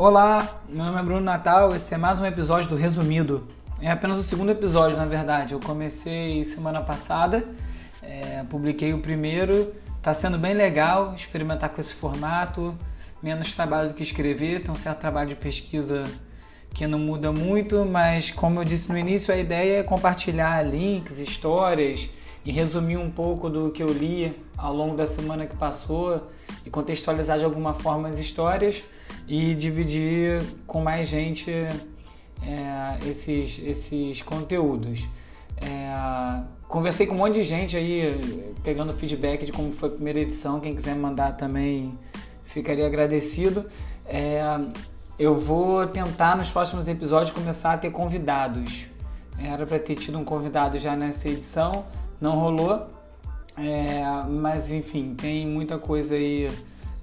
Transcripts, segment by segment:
Olá, meu nome é Bruno Natal, esse é mais um episódio do Resumido. É apenas o segundo episódio, na verdade. Eu comecei semana passada, é, publiquei o primeiro, está sendo bem legal experimentar com esse formato, menos trabalho do que escrever, tem um certo trabalho de pesquisa que não muda muito, mas como eu disse no início, a ideia é compartilhar links, histórias e resumir um pouco do que eu li ao longo da semana que passou e contextualizar de alguma forma as histórias e dividir com mais gente é, esses, esses conteúdos. É, conversei com um monte de gente aí, pegando feedback de como foi a primeira edição. Quem quiser mandar também ficaria agradecido. É, eu vou tentar nos próximos episódios começar a ter convidados. Era para ter tido um convidado já nessa edição, não rolou. É, mas enfim, tem muita coisa aí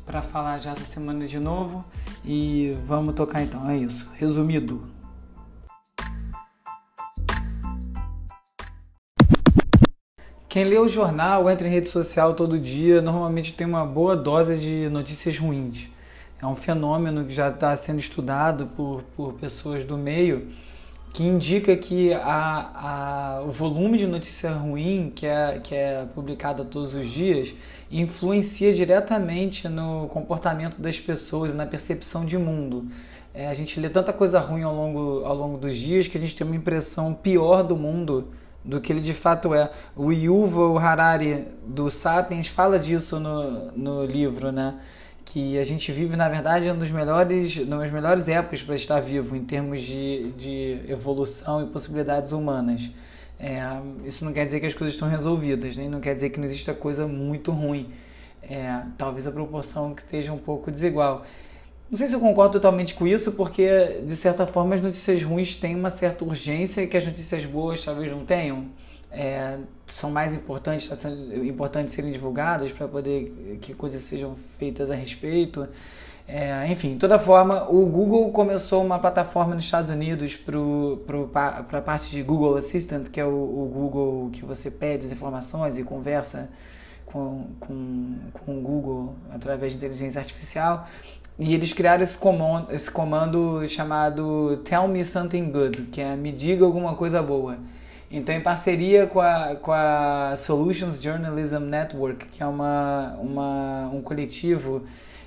para falar já essa semana de novo e vamos tocar então. É isso. Resumido. Quem lê o jornal, entra em rede social todo dia, normalmente tem uma boa dose de notícias ruins. É um fenômeno que já está sendo estudado por, por pessoas do meio que indica que a, a, o volume de notícia ruim que é, que é publicado todos os dias influencia diretamente no comportamento das pessoas e na percepção de mundo. É, a gente lê tanta coisa ruim ao longo, ao longo dos dias que a gente tem uma impressão pior do mundo do que ele de fato é. O Yuval Harari do Sapiens fala disso no, no livro, né? Que a gente vive, na verdade, um dos melhores, uma das melhores épocas para estar vivo em termos de, de evolução e possibilidades humanas. É, isso não quer dizer que as coisas estão resolvidas, nem né? não quer dizer que não exista coisa muito ruim. É, talvez a proporção que esteja um pouco desigual. Não sei se eu concordo totalmente com isso, porque de certa forma as notícias ruins têm uma certa urgência que as notícias boas talvez não tenham é, são mais importantes, tá sendo importante serem divulgadas para poder que coisas sejam feitas a respeito. É, enfim, de toda forma, o Google começou uma plataforma nos Estados Unidos para a parte de Google Assistant, que é o, o, Google que você pede as informações e conversa com, com, com o Google através de inteligência artificial. E eles criaram esse comando, esse comando chamado Tell Me Something Good, que é me diga alguma coisa boa. Então, em parceria com a, com a Solutions Journalism Network, que é uma, uma, um coletivo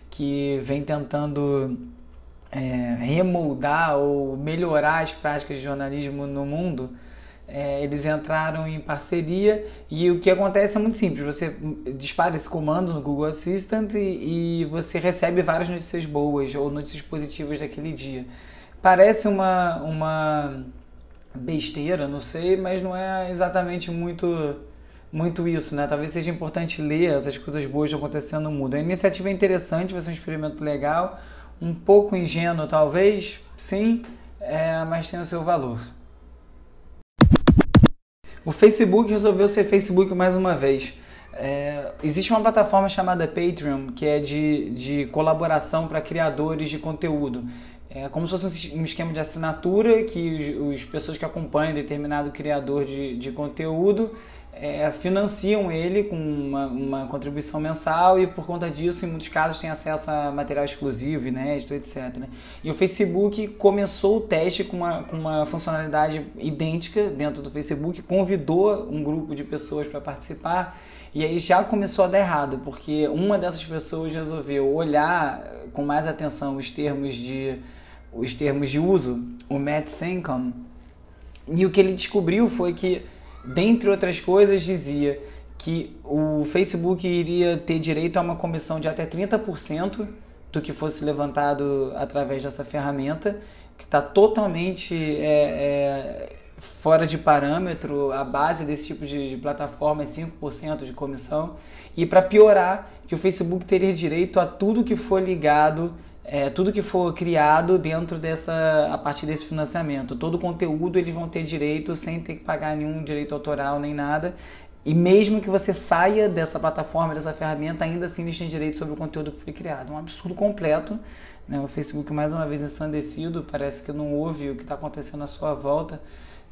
que vem tentando é, remoldar ou melhorar as práticas de jornalismo no mundo, é, eles entraram em parceria e o que acontece é muito simples. Você dispara esse comando no Google Assistant e, e você recebe várias notícias boas ou notícias positivas daquele dia. Parece uma, uma besteira, não sei, mas não é exatamente muito muito isso, né? Talvez seja importante ler essas coisas boas acontecendo no mundo. A iniciativa é interessante, vai ser um experimento legal, um pouco ingênuo talvez, sim, é, mas tem o seu valor. O Facebook resolveu ser Facebook mais uma vez. É, existe uma plataforma chamada Patreon, que é de, de colaboração para criadores de conteúdo. É como se fosse um esquema de assinatura que os, os pessoas que acompanham determinado criador de, de conteúdo é, financiam ele com uma, uma, contribuição mensal e por conta disso, em muitos casos, tem acesso a material exclusivo, inédito, etc. Né? E o Facebook começou o teste com uma, com uma funcionalidade idêntica dentro do Facebook, convidou um grupo de pessoas para participar e aí já começou a dar errado, porque uma dessas pessoas resolveu olhar com mais atenção os termos de os termos de uso, o Matt Sencom, e o que ele descobriu foi que, dentre outras coisas, dizia que o Facebook iria ter direito a uma comissão de até 30% do que fosse levantado através dessa ferramenta, que está totalmente é, é, fora de parâmetro, a base desse tipo de, de plataforma é 5% de comissão. E para piorar, que o Facebook teria direito a tudo que for ligado é, tudo que for criado dentro dessa a partir desse financiamento. Todo o conteúdo eles vão ter direito sem ter que pagar nenhum direito autoral nem nada. E mesmo que você saia dessa plataforma dessa ferramenta ainda assim eles têm direito sobre o conteúdo que foi criado. Um absurdo completo né? o Facebook mais uma vez ensandecido. Parece que não ouve o que está acontecendo à sua volta.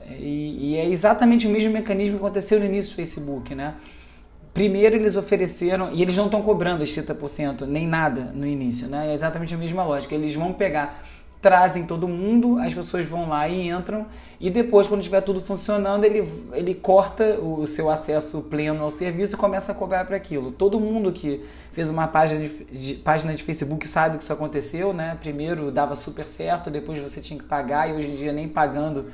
E, e, é exatamente o mesmo mecanismo que aconteceu no início do Facebook né Primeiro eles ofereceram, e eles não estão cobrando os 30%, nem nada no início, né? É exatamente a mesma lógica. Eles vão pegar, trazem todo mundo, as pessoas vão lá e entram, e depois, quando estiver tudo funcionando, ele, ele corta o seu acesso pleno ao serviço e começa a cobrar para aquilo. Todo mundo que fez uma página de, de, página de Facebook sabe que isso aconteceu, né? Primeiro dava super certo, depois você tinha que pagar, e hoje em dia nem pagando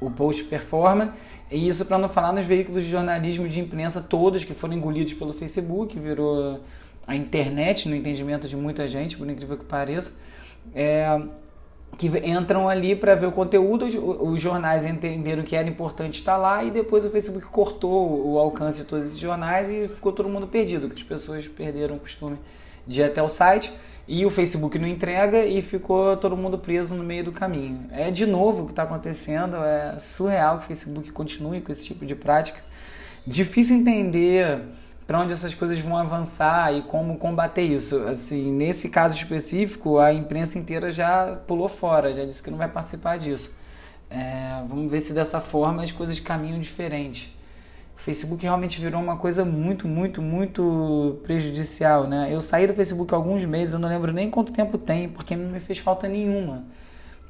o post performa. E isso para não falar nos veículos de jornalismo de imprensa todos que foram engolidos pelo Facebook, virou a internet no entendimento de muita gente, por incrível que pareça. É, que entram ali para ver o conteúdo, os jornais entenderam que era importante estar lá e depois o Facebook cortou o alcance de todos esses jornais e ficou todo mundo perdido, que as pessoas perderam o costume de ir até o site e o Facebook não entrega e ficou todo mundo preso no meio do caminho. É de novo o que está acontecendo, é surreal que o Facebook continue com esse tipo de prática. Difícil entender para onde essas coisas vão avançar e como combater isso. Assim, nesse caso específico, a imprensa inteira já pulou fora, já disse que não vai participar disso. É, vamos ver se dessa forma as coisas caminham diferente. O Facebook realmente virou uma coisa muito, muito, muito prejudicial, né? Eu saí do Facebook há alguns meses, eu não lembro nem quanto tempo tem, porque não me fez falta nenhuma.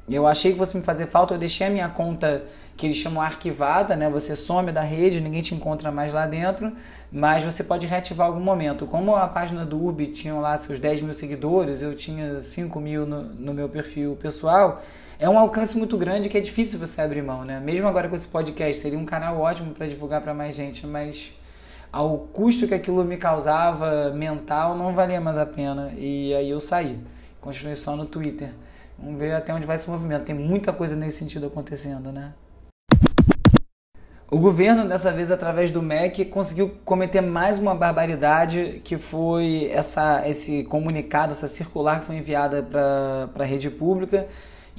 Eu achei que fosse me fazer falta, eu deixei a minha conta que eles chamam arquivada, né? Você some da rede, ninguém te encontra mais lá dentro, mas você pode reativar algum momento. Como a página do UB tinha lá seus 10 mil seguidores, eu tinha 5 mil no, no meu perfil pessoal, é um alcance muito grande que é difícil você abrir mão, né? Mesmo agora com esse podcast, seria um canal ótimo para divulgar para mais gente, mas ao custo que aquilo me causava mental, não valia mais a pena. E aí eu saí. Continuei só no Twitter. Vamos ver até onde vai esse movimento. Tem muita coisa nesse sentido acontecendo, né? O governo, dessa vez através do MEC, conseguiu cometer mais uma barbaridade, que foi essa, esse comunicado, essa circular que foi enviada para a rede pública,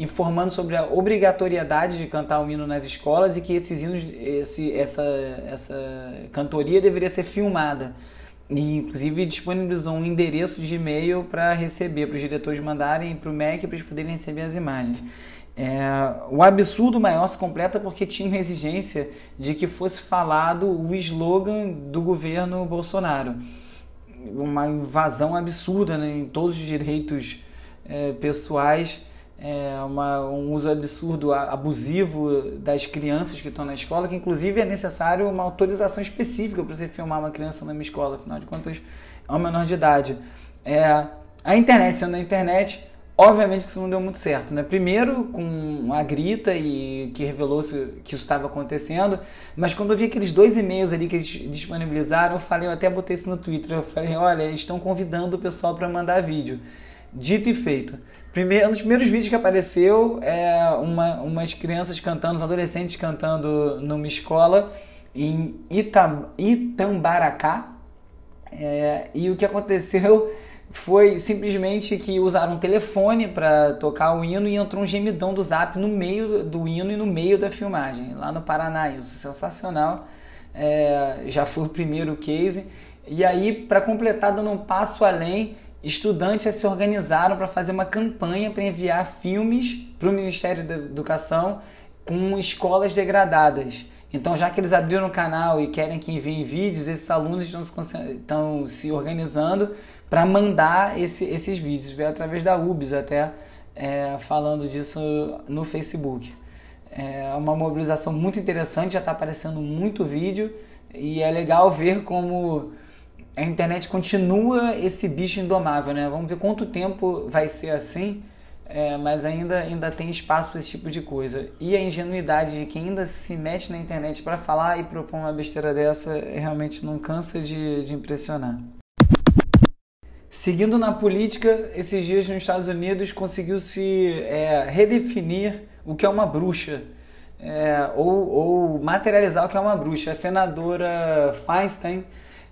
informando sobre a obrigatoriedade de cantar o hino nas escolas e que esses hinos, esse, essa, essa cantoria deveria ser filmada. E, inclusive, disponibilizou um endereço de e-mail para receber, para os diretores mandarem para o MEC para eles poderem receber as imagens. É, o absurdo maior se completa porque tinha uma exigência de que fosse falado o slogan do governo Bolsonaro. Uma invasão absurda né, em todos os direitos é, pessoais é, uma, um uso absurdo, abusivo das crianças que estão na escola, que inclusive é necessário uma autorização específica para você filmar uma criança na minha escola, afinal de contas é um menor de idade. É, a internet, sendo a internet, obviamente que isso não deu muito certo, né? Primeiro com a grita e que revelou que isso estava acontecendo, mas quando eu vi aqueles dois e-mails ali que eles disponibilizaram, eu falei, eu até botei isso no Twitter, eu falei, olha, eles estão convidando o pessoal para mandar vídeo. Dito e feito. Primeiro, um dos primeiros vídeos que apareceu é uma, umas crianças cantando, uns adolescentes cantando numa escola em Itam, Itambaracá. É, e o que aconteceu foi simplesmente que usaram um telefone para tocar o hino e entrou um gemidão do zap no meio do hino e no meio da filmagem, lá no Paraná. Isso sensacional. É, já foi o primeiro case. E aí, para completar, dando um passo além, estudantes se organizaram para fazer uma campanha para enviar filmes para o Ministério da Educação com escolas degradadas. Então, já que eles abriram o canal e querem que enviem vídeos, esses alunos estão se, estão se organizando para mandar esse, esses vídeos. Veio através da UBS até é, falando disso no Facebook. É uma mobilização muito interessante, já está aparecendo muito vídeo e é legal ver como a internet continua esse bicho indomável, né? Vamos ver quanto tempo vai ser assim, é, mas ainda, ainda tem espaço para esse tipo de coisa. E a ingenuidade de quem ainda se mete na internet para falar e propor uma besteira dessa realmente não cansa de, de impressionar. Seguindo na política, esses dias nos Estados Unidos conseguiu-se é, redefinir o que é uma bruxa. É, ou, ou materializar o que é uma bruxa. A senadora Feinstein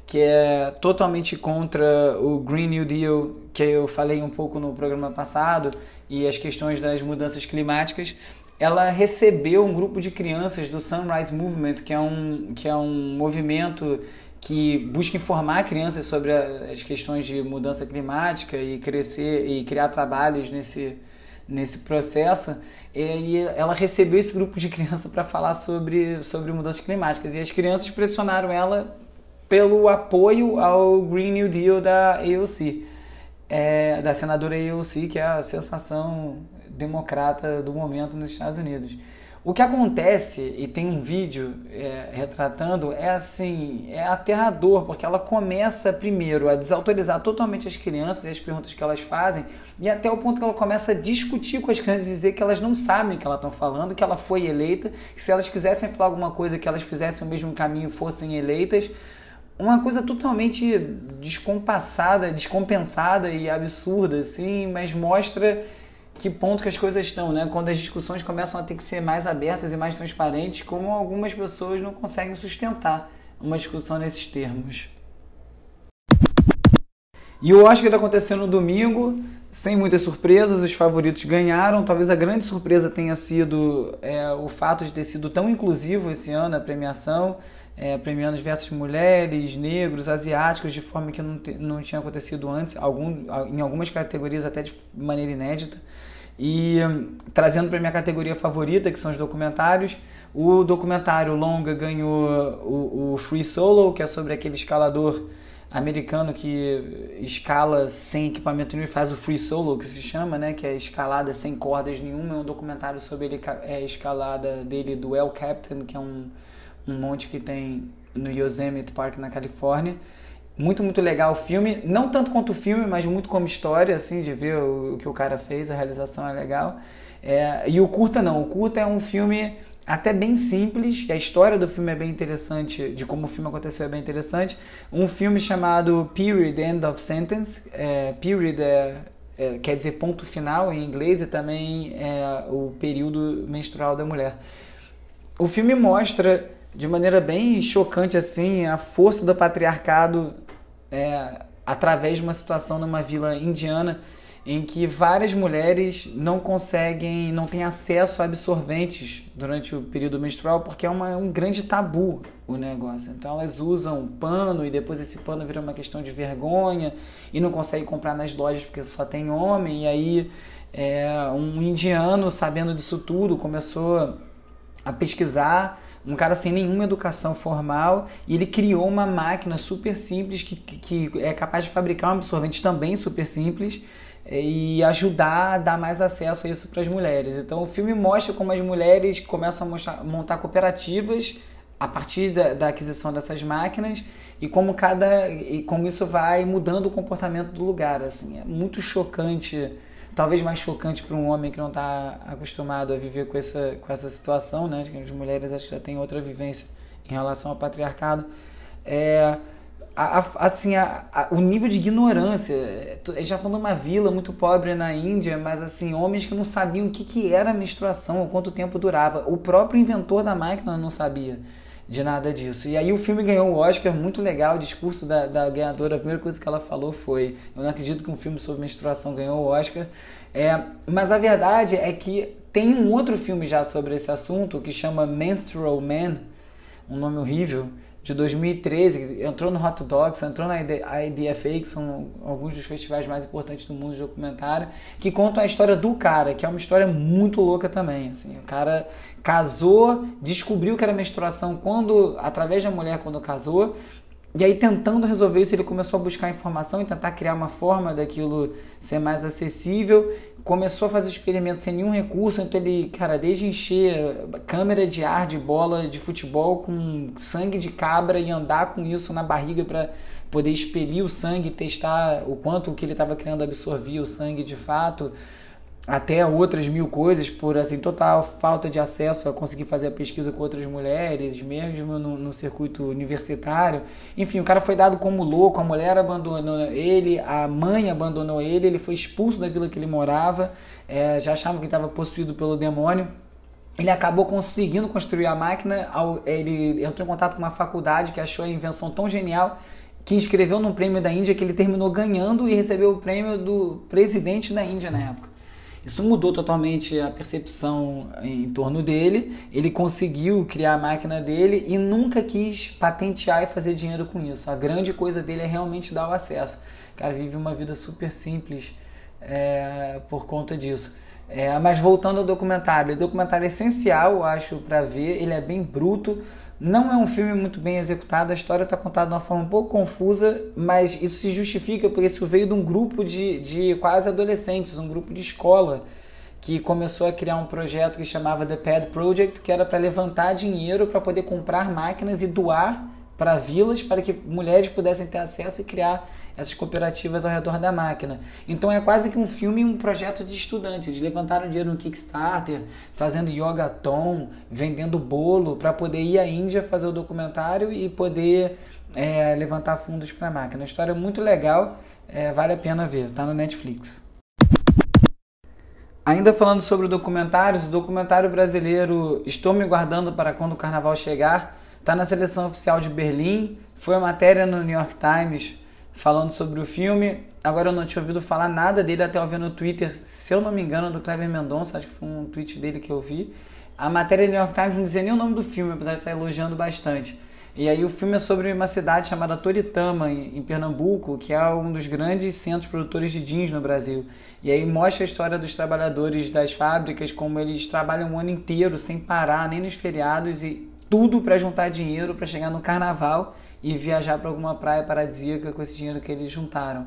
que é totalmente contra o Green New Deal, que eu falei um pouco no programa passado, e as questões das mudanças climáticas, ela recebeu um grupo de crianças do Sunrise Movement, que é um, que é um movimento que busca informar crianças sobre as questões de mudança climática e crescer e criar trabalhos nesse, nesse processo. E ela recebeu esse grupo de crianças para falar sobre, sobre mudanças climáticas. E as crianças pressionaram ela pelo apoio ao Green New Deal da AOC, é, da senadora AOC, que é a sensação democrata do momento nos Estados Unidos. O que acontece, e tem um vídeo é, retratando, é assim, é aterrador, porque ela começa primeiro a desautorizar totalmente as crianças e as perguntas que elas fazem, e até o ponto que ela começa a discutir com as crianças, dizer que elas não sabem o que elas estão falando, que ela foi eleita, que se elas quisessem falar alguma coisa, que elas fizessem o mesmo caminho fossem eleitas. Uma coisa totalmente descompassada, descompensada e absurda, assim, mas mostra que ponto que as coisas estão, né? Quando as discussões começam a ter que ser mais abertas e mais transparentes, como algumas pessoas não conseguem sustentar uma discussão nesses termos. E o Oscar aconteceu no domingo, sem muitas surpresas, os favoritos ganharam. Talvez a grande surpresa tenha sido é, o fato de ter sido tão inclusivo esse ano a premiação, é, premiando diversas mulheres, negros, asiáticos, de forma que não, te, não tinha acontecido antes, algum, em algumas categorias até de maneira inédita. E hum, trazendo para minha categoria favorita, que são os documentários, o documentário longa ganhou o, o Free Solo, que é sobre aquele escalador americano que escala sem equipamento nenhum e faz o free solo, que se chama, né, que é escalada sem cordas nenhuma, é um documentário sobre ele, é, escalada dele do El Capitan, que é um, um monte que tem no Yosemite Park na Califórnia. Muito, muito legal o filme. Não tanto quanto o filme, mas muito como história, assim, de ver o, o que o cara fez, a realização é legal. É, e o curta não. O curta é um filme até bem simples, a história do filme é bem interessante, de como o filme aconteceu é bem interessante. Um filme chamado Period End of Sentence. É, period é, é, quer dizer ponto final em inglês e também é o período menstrual da mulher. O filme mostra de maneira bem chocante assim a força do patriarcado é, através de uma situação numa vila indiana em que várias mulheres não conseguem, não têm acesso a absorventes durante o período menstrual porque é uma, um grande tabu o negócio. Então elas usam pano e depois esse pano vira uma questão de vergonha e não conseguem comprar nas lojas porque só tem homem. E aí é, um indiano, sabendo disso tudo, começou a pesquisar um cara sem nenhuma educação formal e ele criou uma máquina super simples que, que, é capaz de fabricar um absorvente também super simples eh, e ajudar a dar mais acesso a isso para as mulheres. Então o filme mostra como as mulheres começam a mostrar, montar cooperativas a partir da, da, aquisição dessas máquinas e como cada e como isso vai mudando o comportamento do lugar assim é muito chocante talvez mais chocante para um homem que não está acostumado a viver com essa, com essa situação, né? As mulheres acho que já têm outra vivência em relação ao patriarcado. É, a, a, assim, a, o nível de ignorância. A gente já falou de uma vila muito pobre na Índia, mas assim, homens que não sabiam o que, que era menstruação, ou quanto tempo durava. O próprio inventor da máquina não sabia de nada disso. E aí o filme ganhou o Oscar, muito legal, o discurso da, da ganhadora, a primeira coisa que ela falou foi, eu não acredito que um filme sobre menstruação ganhou o Oscar, é, mas a verdade é que tem um outro filme já sobre esse assunto que chama Menstrual Man, um nome horrível, de 2013, entrou no Hot Dogs, entrou na IDFA, que são alguns dos festivais mais importantes do mundo de documentário, que contam a história do cara, que é uma história muito louca também. Assim, o cara casou, descobriu que era menstruação quando, através da mulher quando casou, e aí, tentando resolver isso, ele começou a buscar informação e tentar criar uma forma daquilo ser mais acessível. Começou a fazer experimentos sem nenhum recurso, então ele, cara, desde encher câmera de ar de bola de futebol com sangue de cabra e andar com isso na barriga para poder expelir o sangue testar o quanto o que ele estava criando absorvia o sangue de fato até outras mil coisas por assim total falta de acesso a conseguir fazer a pesquisa com outras mulheres, mesmo no, no, circuito universitário. Enfim, o cara foi dado como louco, a mulher abandonou ele, a mãe abandonou ele, ele foi expulso da vila que ele morava, é, já achavam que estava possuído pelo demônio. Ele acabou conseguindo construir a máquina, ele entrou em contato com uma faculdade que achou a invenção tão genial que inscreveu num prêmio da Índia que ele terminou ganhando e recebeu o prêmio do presidente da Índia na época. Isso mudou totalmente a percepção em torno dele. Ele conseguiu criar a máquina dele e nunca quis patentear e fazer dinheiro com isso. A grande coisa dele é realmente dar o acesso. O cara vive uma vida super simples é, por conta disso. É, mas voltando ao documentário, o documentário é essencial, eu acho, para ver. Ele é bem bruto, Não é um filme muito bem executado, a história está contada de uma forma um pouco confusa, mas isso se justifica porque isso veio de um grupo de, de quase adolescentes, um grupo de escola, que começou a criar um projeto que chamava The Pad Project, que era para levantar dinheiro para poder comprar máquinas e doar para vilas para que mulheres pudessem ter acesso e criar essas cooperativas ao redor da máquina. Então é quase que um filme, um projeto de estudantes. Eles levantaram dinheiro no Kickstarter, fazendo yogaton, vendendo bolo para poder ir à Índia fazer o documentário e poder é, levantar fundos para a máquina. Uma história muito legal, é, vale a pena ver, tá no Netflix. Ainda falando sobre documentários, o documentário brasileiro Estou Me Guardando para Quando o Carnaval Chegar está na seleção oficial de Berlim, foi a matéria no New York Times falando sobre o filme. Agora eu não tinha ouvido falar nada dele até eu ver no Twitter, se eu não me engano, do Kleber Mendonça, acho que foi um tweet dele que eu vi. A matéria do New York Times não dizia nem o nome do filme, apesar de estar elogiando bastante. E aí o filme é sobre uma cidade chamada Toritama, em, Pernambuco, que é um dos grandes centros produtores de jeans no Brasil. E aí mostra a história dos trabalhadores das fábricas, como eles trabalham o ano inteiro sem parar, nem nos feriados, e tudo para juntar dinheiro para chegar no carnaval e viajar para alguma praia paradisíaca com esse dinheiro que eles juntaram.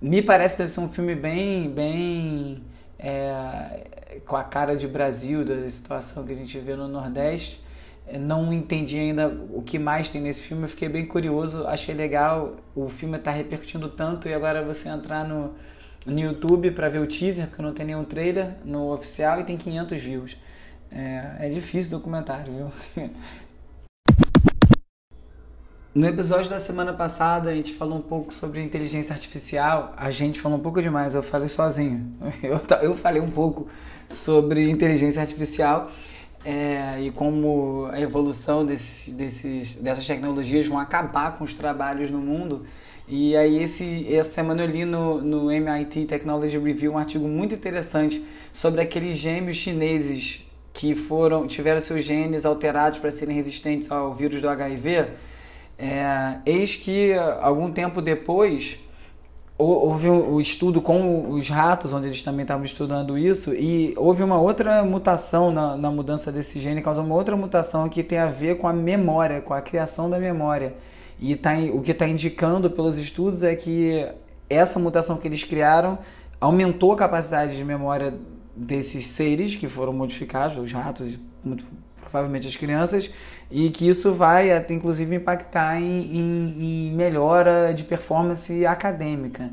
Me parece deve ser um filme bem, bem é, com a cara de Brasil, da situação que a gente vê no Nordeste. Não entendi ainda o que mais tem nesse filme, eu fiquei bem curioso, achei legal. O filme está repercutindo tanto e agora você entrar no, no YouTube para ver o teaser, porque não tem nenhum trailer no oficial e tem 500 views. É, é difícil documentário, viu? No episódio da semana passada, a gente falou um pouco sobre inteligência artificial. A gente falou um pouco demais, eu falei sozinho. Eu, eu falei um pouco sobre inteligência artificial é, e como a evolução desse, desses, dessas tecnologias vão acabar com os trabalhos no mundo. E aí, esse, essa semana eu li no, no MIT Technology Review um artigo muito interessante sobre aqueles gêmeos chineses que foram tiveram seus genes alterados para serem resistentes ao vírus do HIV é, eis que algum tempo depois houve o estudo com os ratos, onde eles também estavam estudando isso, e houve uma outra mutação na, na mudança desse gene, causou uma outra mutação que tem a ver com a memória, com a criação da memória. E tá, o que está indicando pelos estudos é que essa mutação que eles criaram aumentou a capacidade de memória desses seres que foram modificados, os ratos, muito provavelmente as crianças, e que isso vai até inclusive impactar em, em, em melhora de performance acadêmica.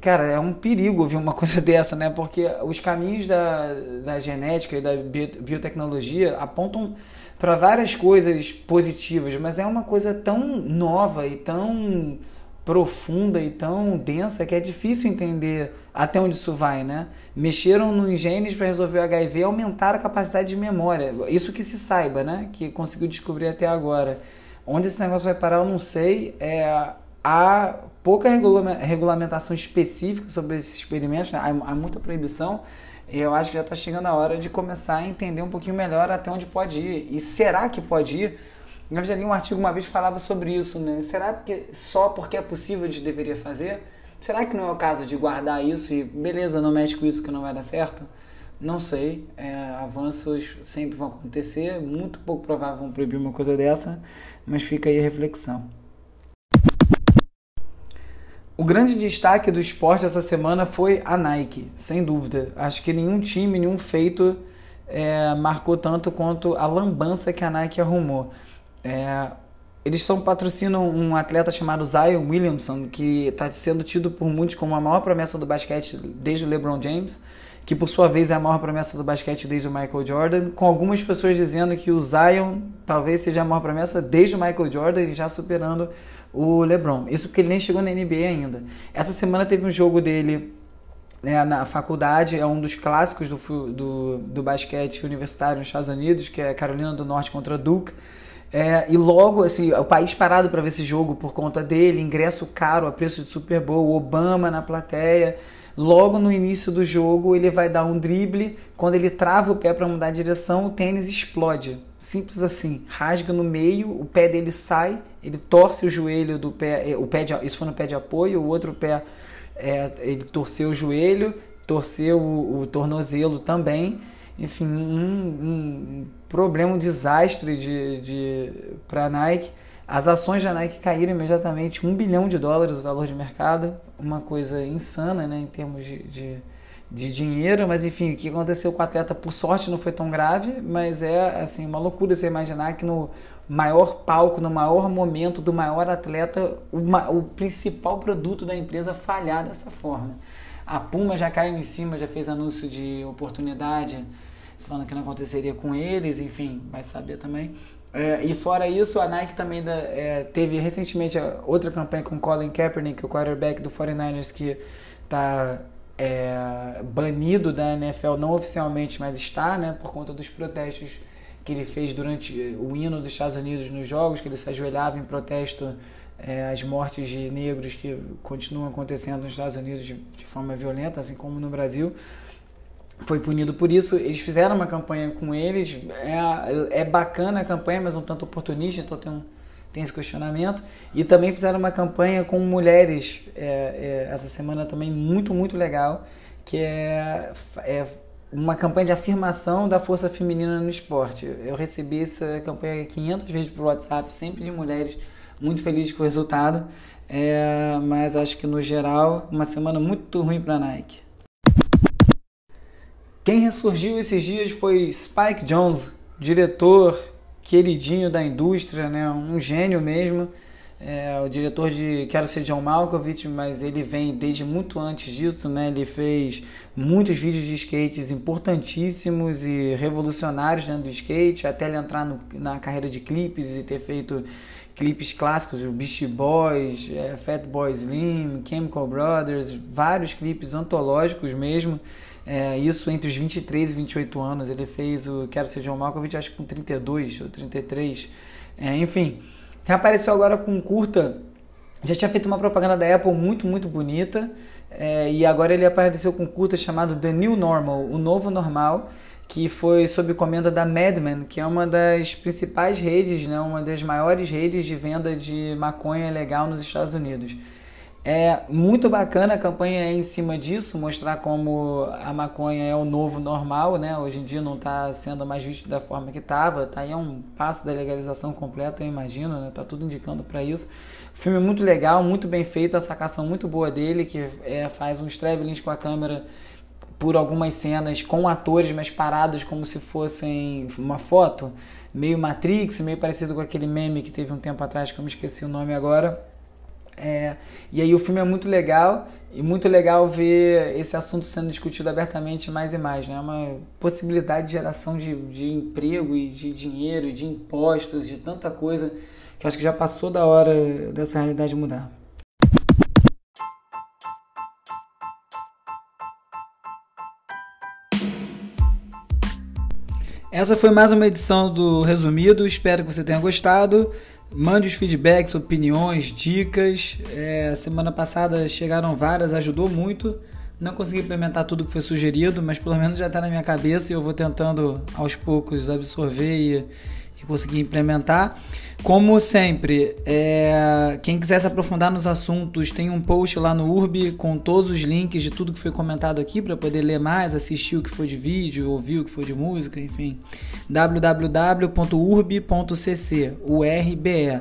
Cara, é um perigo ouvir uma coisa dessa, né? Porque os caminhos da, da genética e da biotecnologia apontam para várias coisas positivas, mas é uma coisa tão nova e tão profunda e tão densa que é difícil entender até onde isso vai, né? Mexeram nos genes para resolver o HIV e aumentaram a capacidade de memória. Isso que se saiba, né? Que conseguiu descobrir até agora. Onde esse negócio vai parar, eu não sei. É, há pouca regulamentação específica sobre esses experimentos, né? há, há muita proibição. E eu acho que já está chegando a hora de começar a entender um pouquinho melhor até onde pode ir. E será que pode ir? Eu já li um artigo uma vez que falava sobre isso, né? Será que só porque é possível a gente deveria fazer? Será que não é o caso de guardar isso e beleza, não mexe com isso que não vai dar certo? Não sei. É, avanços sempre vão acontecer, muito pouco provável vão proibir uma coisa dessa, mas fica aí a reflexão. O grande destaque do esporte essa semana foi a Nike, sem dúvida. Acho que nenhum time, nenhum feito é, marcou tanto quanto a lambança que a Nike arrumou. É, eles são patrocinam um atleta chamado Zion Williamson, que está sendo tido por muitos como a maior promessa do basquete desde o LeBron James, que por sua vez é a maior promessa do basquete desde o Michael Jordan, com algumas pessoas dizendo que o Zion talvez seja a maior promessa desde o Michael Jordan e já superando o LeBron. Isso porque ele nem chegou na NBA ainda. Essa semana teve um jogo dele né, na faculdade, é um dos clássicos do, do, do basquete universitário nos Estados Unidos, que é Carolina do Norte contra Duke. É, e logo, assim, o país parado para ver esse jogo por conta dele, ingresso caro a preço de Super Bowl, Obama na plateia. Logo no início do jogo, ele vai dar um drible. Quando ele trava o pé para mudar a direção, o tênis explode. Simples assim. Rasga no meio, o pé dele sai, ele torce o joelho do pé. É, o pé de, isso foi no pé de apoio, o outro pé é, ele torceu o joelho, torceu o, o tornozelo também enfim, um, um problema, um desastre de, de, para a Nike. As ações da Nike caíram imediatamente, um bilhão de dólares o valor de mercado, uma coisa insana né, em termos de, de, de, dinheiro, mas enfim, o que aconteceu com o atleta, por sorte, não foi tão grave, mas é assim uma loucura você imaginar que no maior palco, no maior momento do maior atleta, o, o principal produto da empresa falhar dessa forma. A Puma já caiu em cima, já fez anúncio de oportunidade, falando que não aconteceria com eles, enfim, vai saber também. É, e fora isso, a Nike também da, é, teve recentemente outra campanha com Colin Kaepernick, o quarterback do 49ers, que está é, banido da NFL, não oficialmente, mas está, né, por conta dos protestos que ele fez durante o hino dos Estados Unidos nos Jogos, que ele se ajoelhava em protesto é, às mortes de negros que continuam acontecendo nos Estados Unidos de, de forma violenta, assim como no Brasil foi punido por isso. Eles fizeram uma campanha com eles. É, é bacana a campanha, mas um tanto oportunista, então tem, um, tem esse questionamento. E também fizeram uma campanha com mulheres é, é, essa semana também, muito, muito legal, que é, é uma campanha de afirmação da força feminina no esporte. Eu recebi essa campanha 500 vezes por WhatsApp, sempre de mulheres muito felizes com o resultado. É, mas acho que no geral, uma semana muito ruim para a Nike. Quem ressurgiu esses dias foi Spike Jones, diretor queridinho da indústria, né? um gênio mesmo. É, o diretor de Quero Ser John Malkovich, mas ele vem desde muito antes disso, né? Ele fez muitos vídeos de skates importantíssimos e revolucionários dentro do skate, até ele entrar no, na carreira de clipes e ter feito clipes clássicos, o Beastie Boys, é, Fatboy Slim, Chemical Brothers, vários clipes antológicos mesmo. É, isso entre os 23 e 28 anos. Ele fez o Quero Ser John Malkovich, acho que com 32 ou 33. É, enfim, reapareceu agora com curta. Já tinha feito uma propaganda da Apple muito, muito bonita. É, e agora ele apareceu com curta chamado The New Normal, o novo normal, que foi sob comenda da Madman, que é uma das principais redes, né, uma das maiores redes de venda de maconha legal nos Estados Unidos. É muito bacana a campanha em cima disso, mostrar como a maconha é o novo normal, né? Hoje em dia não está sendo mais visto da forma que estava. Tá aí é um passo da legalização completa, eu imagino, né? Tá tudo indicando para isso. O filme é muito legal, muito bem feito, a sacação muito boa dele, que é, faz uns travelings com a câmera por algumas cenas com atores, mas parados como se fossem uma foto, meio Matrix, meio parecido com aquele meme que teve um tempo atrás, que eu me esqueci o nome agora é, e aí o filme é muito legal e muito legal ver esse assunto sendo discutido abertamente mais e mais. Né? É uma possibilidade de geração de, de emprego e de dinheiro, de impostos, de tanta coisa que acho que já passou da hora dessa realidade mudar. Essa foi mais uma edição do Resumido. Espero que você tenha gostado. Mande os feedbacks, opiniões, dicas. É, semana passada chegaram várias, ajudou muito. Não consegui implementar tudo que foi sugerido, mas pelo menos já está na minha cabeça e eu vou tentando aos poucos absorver e, e conseguir implementar. Como sempre, é, quem quiser se aprofundar nos assuntos, tem um post lá no Urb com todos os links de tudo que foi comentado aqui para poder ler mais, assistir o que foi de vídeo, ouvir o que foi de música, enfim. www.urb.cc, URBE.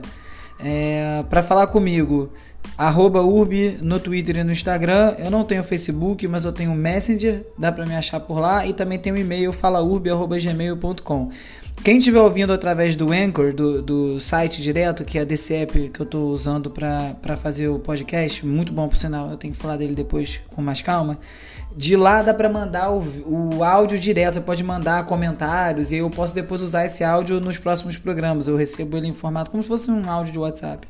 É, para falar comigo, arroba urb no Twitter e no Instagram. Eu não tenho Facebook, mas eu tenho Messenger, dá para me achar por lá. E também tem o e-mail falaurb.gmail.com. Quem estiver ouvindo através do Anchor, do, do site direto, que é a DCAP que eu estou usando para fazer o podcast, muito bom por sinal, eu tenho que falar dele depois com mais calma. De lá dá para mandar o, o áudio direto, você pode mandar comentários e eu posso depois usar esse áudio nos próximos programas. Eu recebo ele em formato como se fosse um áudio de WhatsApp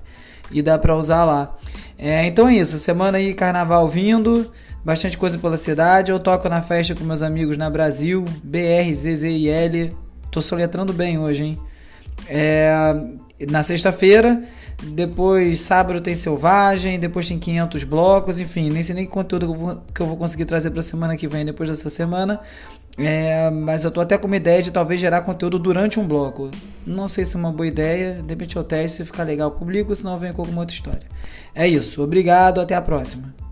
e dá para usar lá. É, então é isso, semana aí carnaval vindo, bastante coisa pela cidade. Eu toco na festa com meus amigos na Brasil, BR, ZZIL Tô soletrando bem hoje, hein? É, na sexta-feira, depois sábado tem Selvagem, depois tem 500 blocos, enfim, nem sei nem conteúdo que eu vou, que eu vou conseguir trazer para semana que vem, depois dessa semana. É, mas eu tô até com uma ideia de talvez gerar conteúdo durante um bloco. Não sei se é uma boa ideia, de repente eu teste, se ficar legal, publico, senão eu venho com alguma outra história. É isso, obrigado, até a próxima.